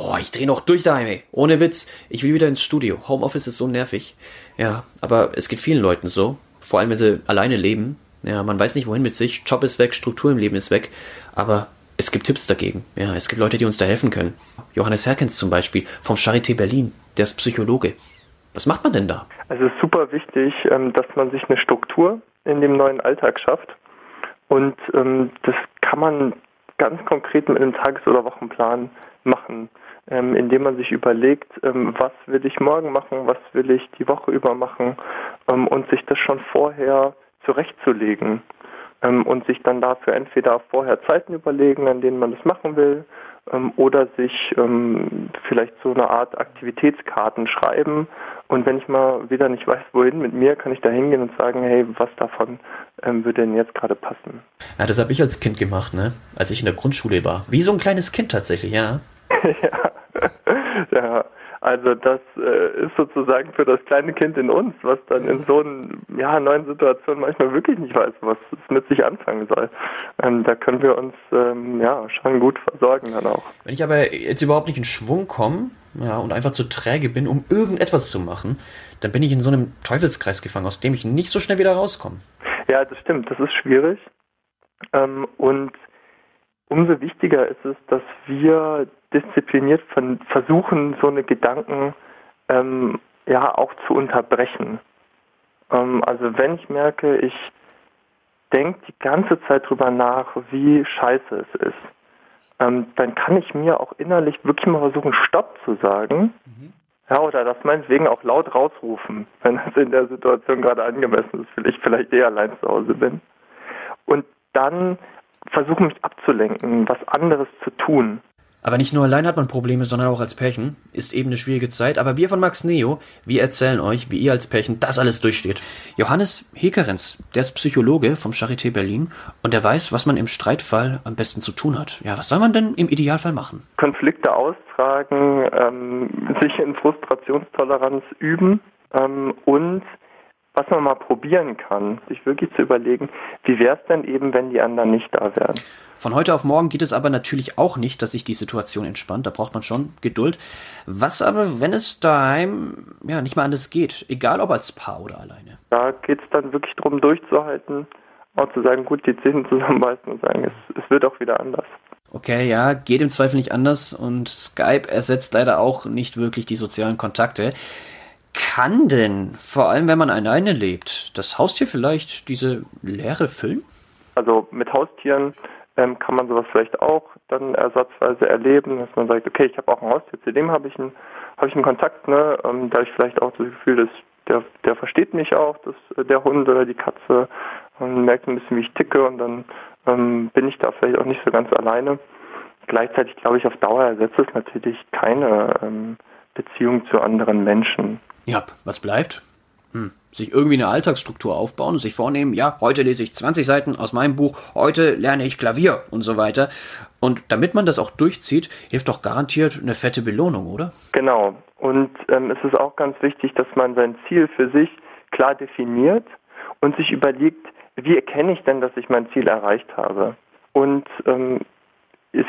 Boah, ich dreh noch durch daheim, ey. Ohne Witz. Ich will wieder ins Studio. Homeoffice ist so nervig. Ja, aber es geht vielen Leuten so. Vor allem, wenn sie alleine leben. Ja, man weiß nicht, wohin mit sich. Job ist weg, Struktur im Leben ist weg. Aber es gibt Tipps dagegen. Ja, es gibt Leute, die uns da helfen können. Johannes Herkens zum Beispiel vom Charité Berlin. Der ist Psychologe. Was macht man denn da? Also es ist super wichtig, ähm, dass man sich eine Struktur in dem neuen Alltag schafft. Und ähm, das kann man ganz konkret mit einem Tages- oder Wochenplan machen, ähm, indem man sich überlegt, was will ich morgen machen, was will ich die Woche über machen und sich das schon vorher zurechtzulegen und sich dann dafür entweder vorher Zeiten überlegen, an denen man das machen will, ähm, oder sich ähm, vielleicht so eine Art Aktivitätskarten schreiben. Und wenn ich mal wieder nicht weiß, wohin mit mir, kann ich da hingehen und sagen, hey, was davon ähm, würde denn jetzt gerade passen? Ja, das habe ich als Kind gemacht, ne? Als ich in der Grundschule war. Wie so ein kleines Kind tatsächlich, ja. ja. ja. Also das äh, ist sozusagen für das kleine Kind in uns, was dann in so einer ja, neuen Situation manchmal wirklich nicht weiß, was es mit sich anfangen soll. Ähm, da können wir uns ähm, ja schon gut versorgen dann auch. Wenn ich aber jetzt überhaupt nicht in Schwung komme ja, und einfach zu träge bin, um irgendetwas zu machen, dann bin ich in so einem Teufelskreis gefangen, aus dem ich nicht so schnell wieder rauskomme. Ja, das stimmt. Das ist schwierig. Ähm, und umso wichtiger ist es, dass wir diszipliniert versuchen, so eine Gedanken ähm, ja auch zu unterbrechen. Ähm, also wenn ich merke, ich denke die ganze Zeit drüber nach, wie scheiße es ist, ähm, dann kann ich mir auch innerlich wirklich mal versuchen, Stopp zu sagen. Mhm. Ja, oder das meinetwegen auch laut rausrufen, wenn es in der Situation gerade angemessen ist, weil ich vielleicht eher allein zu Hause bin. Und dann versuchen mich abzulenken, was anderes zu tun. Aber nicht nur allein hat man Probleme, sondern auch als Pärchen. Ist eben eine schwierige Zeit. Aber wir von Max Neo, wir erzählen euch, wie ihr als Pärchen das alles durchsteht. Johannes Hekerenz, der ist Psychologe vom Charité Berlin und der weiß, was man im Streitfall am besten zu tun hat. Ja, was soll man denn im Idealfall machen? Konflikte austragen, ähm, sich in Frustrationstoleranz üben ähm, und was man mal probieren kann, sich wirklich zu überlegen, wie wäre es denn eben, wenn die anderen nicht da wären. Von heute auf morgen geht es aber natürlich auch nicht, dass sich die Situation entspannt. Da braucht man schon Geduld. Was aber, wenn es daheim ja nicht mal anders geht, egal ob als Paar oder alleine? Da geht es dann wirklich darum, durchzuhalten, auch zu sagen, gut, die Zähne zusammenbeißen und sagen, es, es wird auch wieder anders. Okay, ja, geht im Zweifel nicht anders und Skype ersetzt leider auch nicht wirklich die sozialen Kontakte. Kann denn, vor allem wenn man alleine lebt, das Haustier vielleicht diese Leere füllen? Also mit Haustieren ähm, kann man sowas vielleicht auch dann ersatzweise erleben, dass man sagt, okay, ich habe auch ein Haustier, zu dem habe ich einen, habe ich einen Kontakt, ne? Ähm, da ich vielleicht auch das Gefühl, dass der, der versteht mich auch, dass äh, der Hund oder die Katze und merkt ein bisschen, wie ich ticke und dann ähm, bin ich da vielleicht auch nicht so ganz alleine. Gleichzeitig glaube ich, auf Dauer ersetzt es natürlich keine ähm, Beziehung zu anderen Menschen. Ja, was bleibt? Hm. Sich irgendwie eine Alltagsstruktur aufbauen und sich vornehmen, ja, heute lese ich 20 Seiten aus meinem Buch, heute lerne ich Klavier und so weiter. Und damit man das auch durchzieht, hilft doch garantiert eine fette Belohnung, oder? Genau. Und ähm, es ist auch ganz wichtig, dass man sein Ziel für sich klar definiert und sich überlegt, wie erkenne ich denn, dass ich mein Ziel erreicht habe? Und ähm,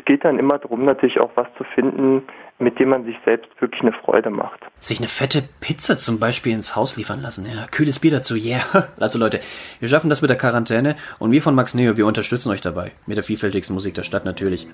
es geht dann immer darum, natürlich auch was zu finden, mit dem man sich selbst wirklich eine Freude macht. Sich eine fette Pizza zum Beispiel ins Haus liefern lassen, ja. Kühles Bier dazu, yeah. Also Leute, wir schaffen das mit der Quarantäne und wir von Max Neo, wir unterstützen euch dabei. Mit der vielfältigsten Musik der Stadt natürlich.